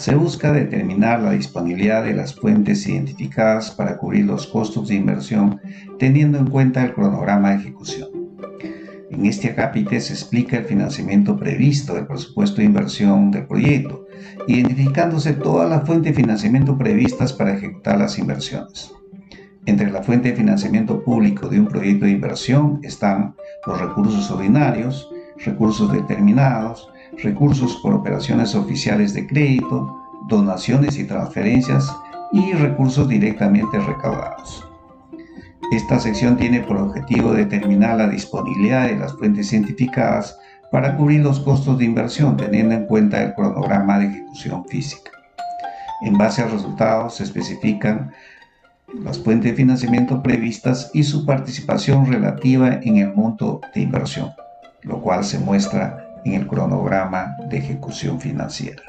Se busca determinar la disponibilidad de las fuentes identificadas para cubrir los costos de inversión teniendo en cuenta el cronograma de ejecución. En este acápite se explica el financiamiento previsto del presupuesto de inversión del proyecto, identificándose todas las fuentes de financiamiento previstas para ejecutar las inversiones. Entre la fuente de financiamiento público de un proyecto de inversión están los recursos ordinarios, recursos determinados, recursos por operaciones oficiales de crédito, donaciones y transferencias y recursos directamente recaudados. Esta sección tiene por objetivo determinar la disponibilidad de las fuentes identificadas para cubrir los costos de inversión teniendo en cuenta el cronograma de ejecución física. En base a resultados se especifican las fuentes de financiamiento previstas y su participación relativa en el monto de inversión, lo cual se muestra en el cronograma de ejecución financiera.